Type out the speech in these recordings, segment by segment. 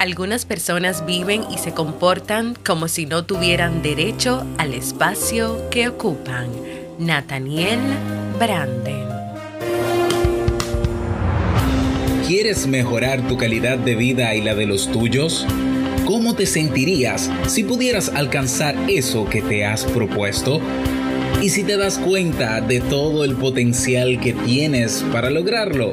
Algunas personas viven y se comportan como si no tuvieran derecho al espacio que ocupan. Nathaniel Branden. ¿Quieres mejorar tu calidad de vida y la de los tuyos? ¿Cómo te sentirías si pudieras alcanzar eso que te has propuesto? ¿Y si te das cuenta de todo el potencial que tienes para lograrlo?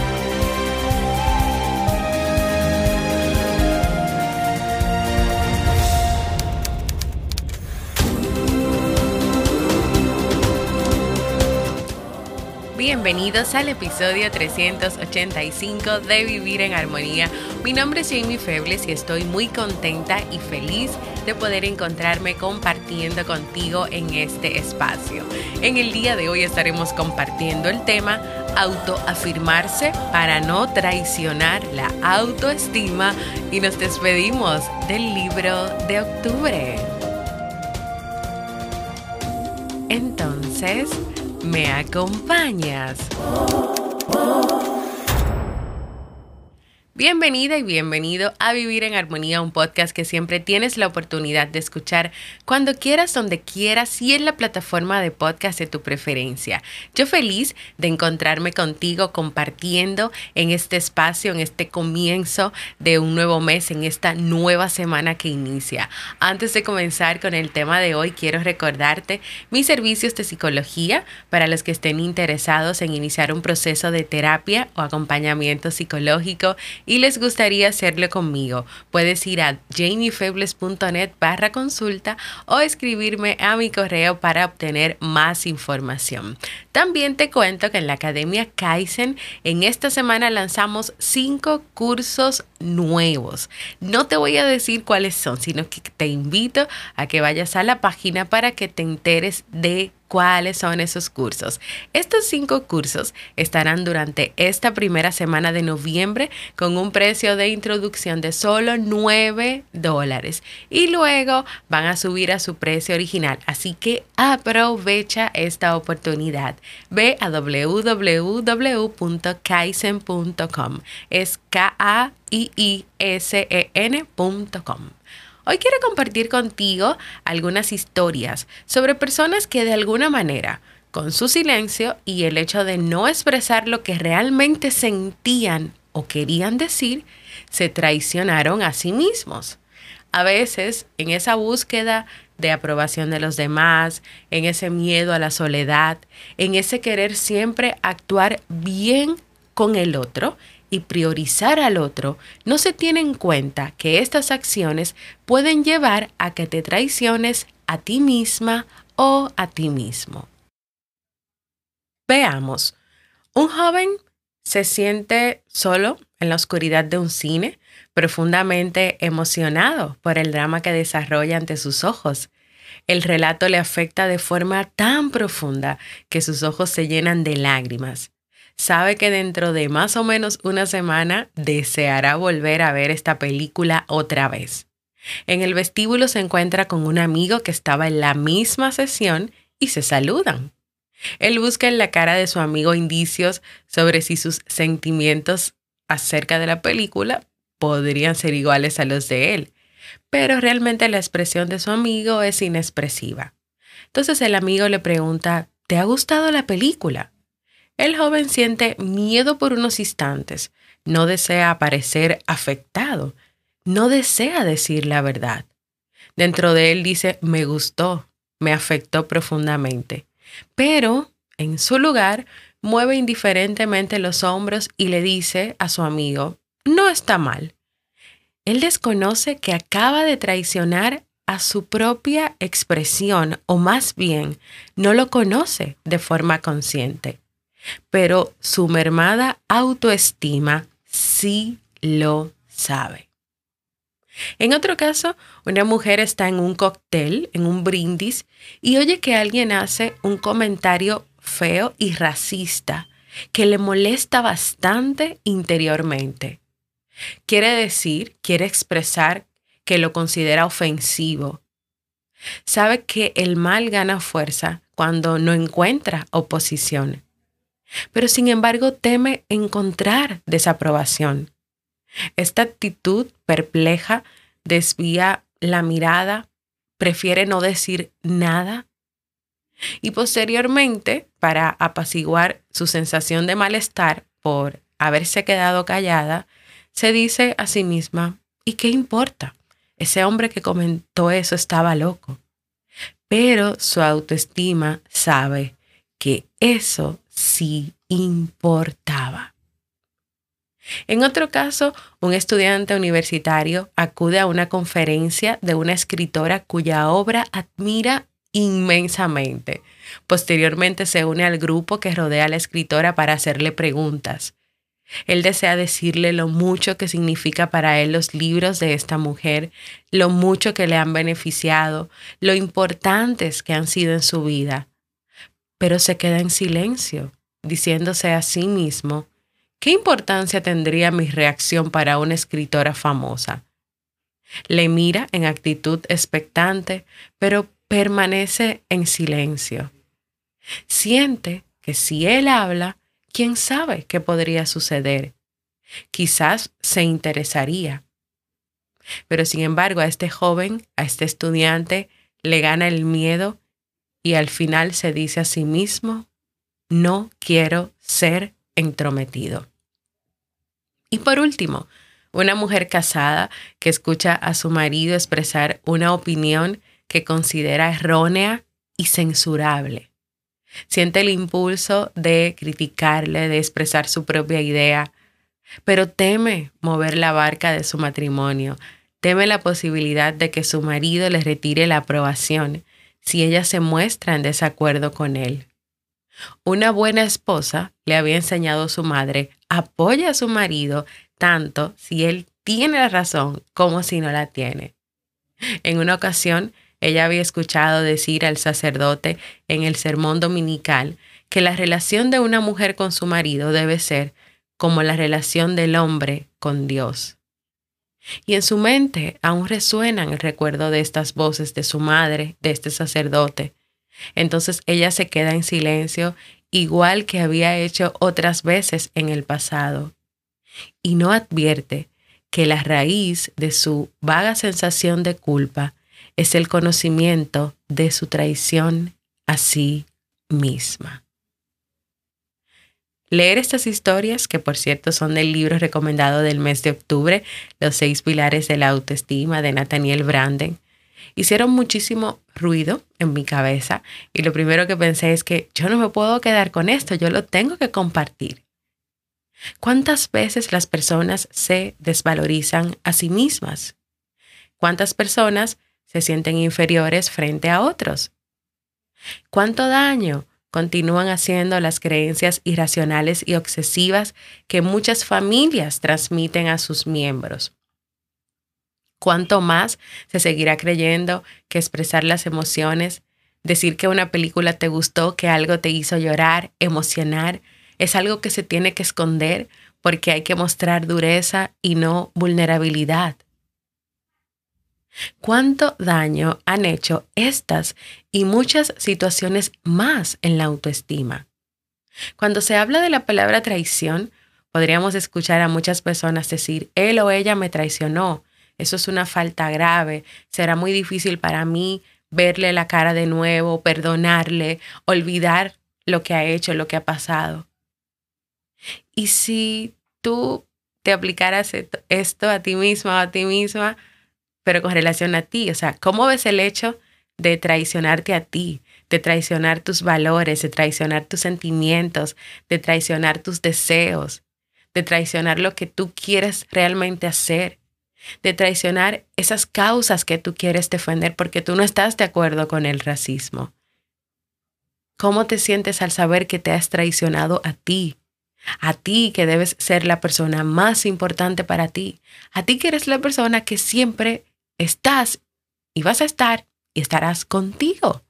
Bienvenidos al episodio 385 de Vivir en Armonía. Mi nombre es Jamie Febles y estoy muy contenta y feliz de poder encontrarme compartiendo contigo en este espacio. En el día de hoy estaremos compartiendo el tema autoafirmarse para no traicionar la autoestima y nos despedimos del libro de octubre. Entonces, ¿Me acompañas? Bienvenida y bienvenido a Vivir en Armonía, un podcast que siempre tienes la oportunidad de escuchar cuando quieras, donde quieras y en la plataforma de podcast de tu preferencia. Yo feliz de encontrarme contigo compartiendo en este espacio, en este comienzo de un nuevo mes, en esta nueva semana que inicia. Antes de comenzar con el tema de hoy, quiero recordarte mis servicios de psicología para los que estén interesados en iniciar un proceso de terapia o acompañamiento psicológico les gustaría hacerlo conmigo, puedes ir a jamiefebles.net barra consulta o escribirme a mi correo para obtener más información. También te cuento que en la Academia Kaizen en esta semana lanzamos cinco cursos nuevos. No te voy a decir cuáles son, sino que te invito a que vayas a la página para que te enteres de cuáles son esos cursos. Estos cinco cursos estarán durante esta primera semana de noviembre con un precio de introducción de solo 9 dólares y luego van a subir a su precio original. Así que aprovecha esta oportunidad. Ve a www.kaizen.com. Es K-A-I-I-S-E-N.com. Hoy quiero compartir contigo algunas historias sobre personas que de alguna manera, con su silencio y el hecho de no expresar lo que realmente sentían o querían decir, se traicionaron a sí mismos. A veces, en esa búsqueda de aprobación de los demás, en ese miedo a la soledad, en ese querer siempre actuar bien con el otro, y priorizar al otro, no se tiene en cuenta que estas acciones pueden llevar a que te traiciones a ti misma o a ti mismo. Veamos, un joven se siente solo en la oscuridad de un cine, profundamente emocionado por el drama que desarrolla ante sus ojos. El relato le afecta de forma tan profunda que sus ojos se llenan de lágrimas sabe que dentro de más o menos una semana deseará volver a ver esta película otra vez. En el vestíbulo se encuentra con un amigo que estaba en la misma sesión y se saludan. Él busca en la cara de su amigo indicios sobre si sus sentimientos acerca de la película podrían ser iguales a los de él, pero realmente la expresión de su amigo es inexpresiva. Entonces el amigo le pregunta, ¿te ha gustado la película? El joven siente miedo por unos instantes, no desea parecer afectado, no desea decir la verdad. Dentro de él dice, me gustó, me afectó profundamente, pero en su lugar mueve indiferentemente los hombros y le dice a su amigo, no está mal. él desconoce que acaba de traicionar a su propia expresión, o más bien, no lo conoce de forma consciente. Pero su mermada autoestima sí lo sabe. En otro caso, una mujer está en un cóctel, en un brindis, y oye que alguien hace un comentario feo y racista que le molesta bastante interiormente. Quiere decir, quiere expresar que lo considera ofensivo. Sabe que el mal gana fuerza cuando no encuentra oposición, pero sin embargo teme encontrar desaprobación. Esta actitud perpleja desvía la mirada, prefiere no decir nada y posteriormente, para apaciguar su sensación de malestar por haberse quedado callada, se dice a sí misma, ¿y qué importa? Ese hombre que comentó eso estaba loco. Pero su autoestima sabe que eso sí importaba. En otro caso, un estudiante universitario acude a una conferencia de una escritora cuya obra admira inmensamente. Posteriormente se une al grupo que rodea a la escritora para hacerle preguntas. Él desea decirle lo mucho que significa para él los libros de esta mujer, lo mucho que le han beneficiado, lo importantes que han sido en su vida. Pero se queda en silencio, diciéndose a sí mismo, ¿qué importancia tendría mi reacción para una escritora famosa? Le mira en actitud expectante, pero permanece en silencio. Siente que si él habla, quién sabe qué podría suceder. Quizás se interesaría. Pero sin embargo, a este joven, a este estudiante, le gana el miedo y al final se dice a sí mismo, no quiero ser entrometido. Y por último, una mujer casada que escucha a su marido expresar una opinión que considera errónea y censurable. Siente el impulso de criticarle, de expresar su propia idea, pero teme mover la barca de su matrimonio, teme la posibilidad de que su marido le retire la aprobación si ella se muestra en desacuerdo con él. Una buena esposa, le había enseñado su madre, apoya a su marido tanto si él tiene la razón como si no la tiene. En una ocasión, ella había escuchado decir al sacerdote en el sermón dominical que la relación de una mujer con su marido debe ser como la relación del hombre con Dios. Y en su mente aún resuenan el recuerdo de estas voces de su madre, de este sacerdote. Entonces ella se queda en silencio, igual que había hecho otras veces en el pasado, y no advierte que la raíz de su vaga sensación de culpa es el conocimiento de su traición a sí misma. Leer estas historias, que por cierto son del libro recomendado del mes de octubre, Los seis pilares de la autoestima de Nathaniel Branden, hicieron muchísimo ruido en mi cabeza y lo primero que pensé es que yo no me puedo quedar con esto, yo lo tengo que compartir. ¿Cuántas veces las personas se desvalorizan a sí mismas? ¿Cuántas personas se sienten inferiores frente a otros. ¿Cuánto daño continúan haciendo las creencias irracionales y obsesivas que muchas familias transmiten a sus miembros? ¿Cuánto más se seguirá creyendo que expresar las emociones, decir que una película te gustó, que algo te hizo llorar, emocionar, es algo que se tiene que esconder porque hay que mostrar dureza y no vulnerabilidad? Cuánto daño han hecho estas y muchas situaciones más en la autoestima. Cuando se habla de la palabra traición, podríamos escuchar a muchas personas decir, él o ella me traicionó, eso es una falta grave, será muy difícil para mí verle la cara de nuevo, perdonarle, olvidar lo que ha hecho, lo que ha pasado. Y si tú te aplicaras esto a ti misma a ti misma, pero con relación a ti. O sea, ¿cómo ves el hecho de traicionarte a ti, de traicionar tus valores, de traicionar tus sentimientos, de traicionar tus deseos, de traicionar lo que tú quieres realmente hacer, de traicionar esas causas que tú quieres defender porque tú no estás de acuerdo con el racismo. ¿Cómo te sientes al saber que te has traicionado a ti? A ti que debes ser la persona más importante para ti. A ti que eres la persona que siempre estás y vas a estar y estarás contigo.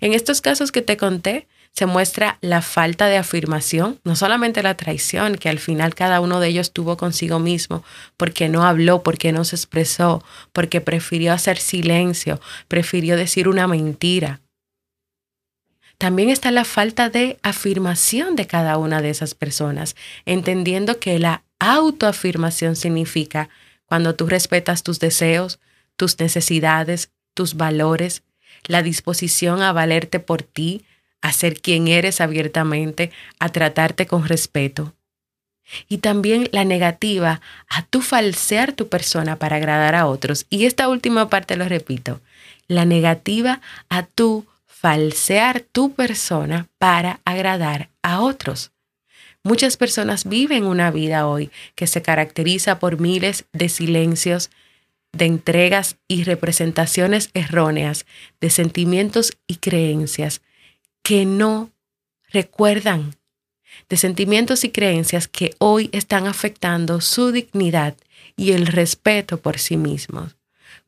En estos casos que te conté, se muestra la falta de afirmación, no solamente la traición, que al final cada uno de ellos tuvo consigo mismo, porque no habló, porque no se expresó, porque prefirió hacer silencio, prefirió decir una mentira. También está la falta de afirmación de cada una de esas personas, entendiendo que la autoafirmación significa cuando tú respetas tus deseos, tus necesidades, tus valores, la disposición a valerte por ti, a ser quien eres abiertamente, a tratarte con respeto. Y también la negativa a tu falsear tu persona para agradar a otros. Y esta última parte lo repito, la negativa a tu falsear tu persona para agradar a otros. Muchas personas viven una vida hoy que se caracteriza por miles de silencios, de entregas y representaciones erróneas de sentimientos y creencias que no recuerdan, de sentimientos y creencias que hoy están afectando su dignidad y el respeto por sí mismos.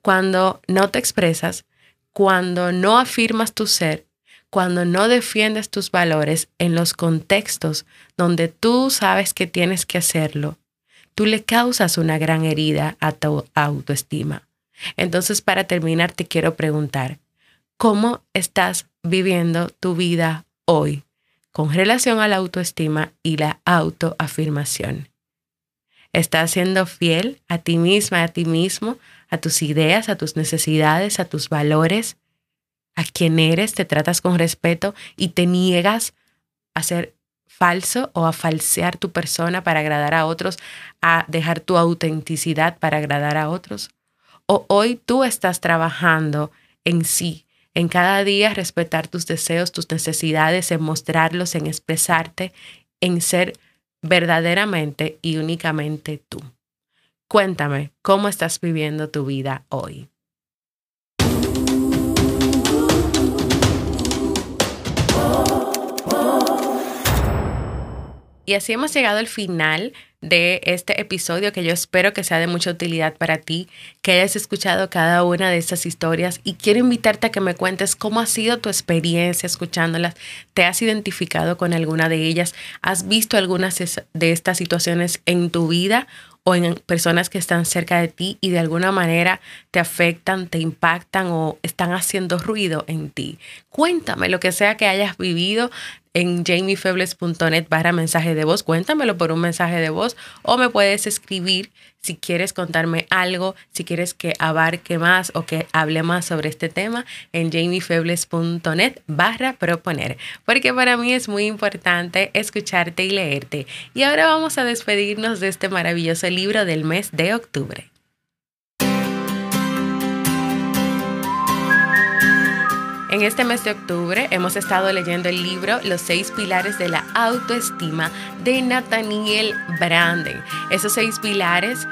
Cuando no te expresas, cuando no afirmas tu ser, cuando no defiendes tus valores en los contextos donde tú sabes que tienes que hacerlo, tú le causas una gran herida a tu autoestima. Entonces, para terminar, te quiero preguntar, ¿cómo estás viviendo tu vida hoy con relación a la autoestima y la autoafirmación? ¿Estás siendo fiel a ti misma, a ti mismo, a tus ideas, a tus necesidades, a tus valores, a quién eres? ¿Te tratas con respeto y te niegas a ser falso o a falsear tu persona para agradar a otros, a dejar tu autenticidad para agradar a otros? ¿O hoy tú estás trabajando en sí, en cada día respetar tus deseos, tus necesidades, en mostrarlos, en expresarte, en ser verdaderamente y únicamente tú? Cuéntame, ¿cómo estás viviendo tu vida hoy? Y así hemos llegado al final de este episodio que yo espero que sea de mucha utilidad para ti, que hayas escuchado cada una de estas historias. Y quiero invitarte a que me cuentes cómo ha sido tu experiencia escuchándolas, te has identificado con alguna de ellas, has visto algunas de estas situaciones en tu vida o en personas que están cerca de ti y de alguna manera te afectan, te impactan o están haciendo ruido en ti. Cuéntame lo que sea que hayas vivido en jamiefebles.net barra mensaje de voz. Cuéntamelo por un mensaje de voz o me puedes escribir si quieres contarme algo, si quieres que abarque más o que hable más sobre este tema en jamiefebles.net barra proponer. Porque para mí es muy importante escucharte y leerte. Y ahora vamos a despedirnos de este maravilloso libro del mes de octubre. En este mes de octubre hemos estado leyendo el libro Los seis pilares de la autoestima de Nathaniel Branden. Esos seis pilares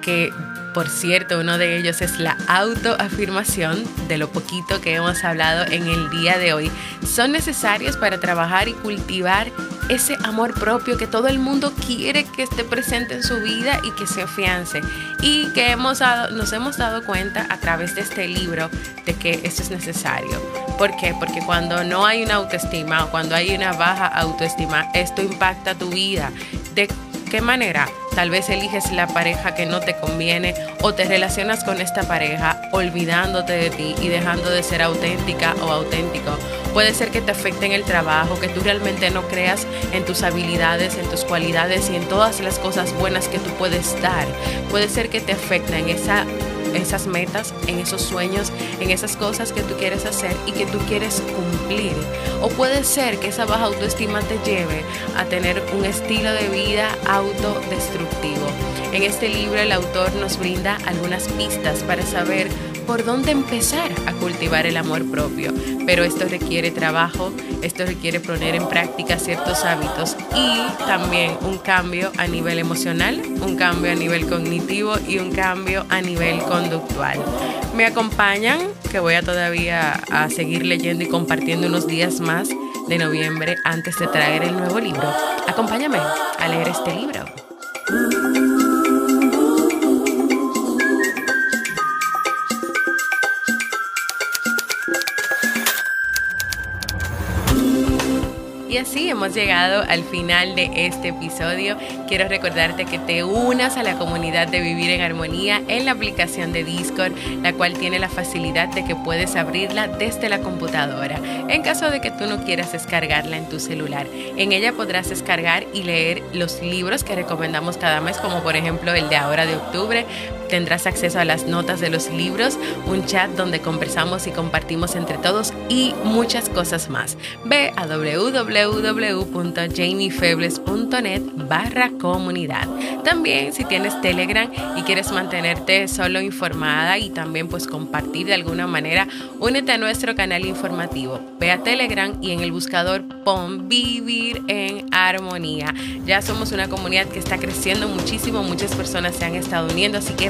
que por cierto, uno de ellos es la autoafirmación, de lo poquito que hemos hablado en el día de hoy. Son necesarios para trabajar y cultivar ese amor propio que todo el mundo quiere que esté presente en su vida y que se afiance. Y que hemos nos hemos dado cuenta a través de este libro de que eso es necesario. ¿Por qué? Porque cuando no hay una autoestima o cuando hay una baja autoestima, esto impacta tu vida. ¿De qué manera? Tal vez eliges la pareja que no te conviene o te relacionas con esta pareja olvidándote de ti y dejando de ser auténtica o auténtico. Puede ser que te afecte en el trabajo, que tú realmente no creas en tus habilidades, en tus cualidades y en todas las cosas buenas que tú puedes dar. Puede ser que te afecte en esa esas metas, en esos sueños, en esas cosas que tú quieres hacer y que tú quieres cumplir. O puede ser que esa baja autoestima te lleve a tener un estilo de vida autodestructivo. En este libro el autor nos brinda algunas pistas para saber por dónde empezar a cultivar el amor propio. Pero esto requiere trabajo, esto requiere poner en práctica ciertos hábitos y también un cambio a nivel emocional, un cambio a nivel cognitivo y un cambio a nivel conductual. Me acompañan, que voy a todavía a seguir leyendo y compartiendo unos días más de noviembre antes de traer el nuevo libro. Acompáñame a leer este libro. Hemos llegado al final de este episodio. Quiero recordarte que te unas a la comunidad de Vivir en Armonía en la aplicación de Discord, la cual tiene la facilidad de que puedes abrirla desde la computadora, en caso de que tú no quieras descargarla en tu celular. En ella podrás descargar y leer los libros que recomendamos cada mes, como por ejemplo el de ahora de octubre, tendrás acceso a las notas de los libros, un chat donde conversamos y compartimos entre todos y muchas cosas más. Ve a www.jamiefebles.net barra comunidad. También si tienes Telegram y quieres mantenerte solo informada y también pues compartir de alguna manera, únete a nuestro canal informativo. Ve a Telegram y en el buscador pon vivir en armonía. Ya somos una comunidad que está creciendo muchísimo, muchas personas se han estado uniendo, así que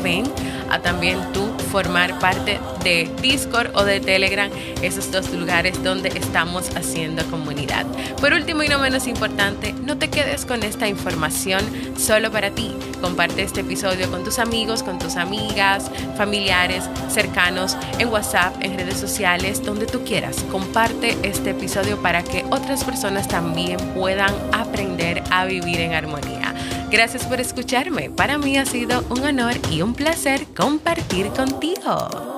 a también tú formar parte de Discord o de Telegram, esos dos lugares donde estamos haciendo comunidad. Por último y no menos importante, no te quedes con esta información solo para ti. Comparte este episodio con tus amigos, con tus amigas, familiares, cercanos, en WhatsApp, en redes sociales, donde tú quieras. Comparte este episodio para que otras personas también puedan aprender a vivir en armonía. Gracias por escucharme. Para mí ha sido un honor y un placer compartir contigo.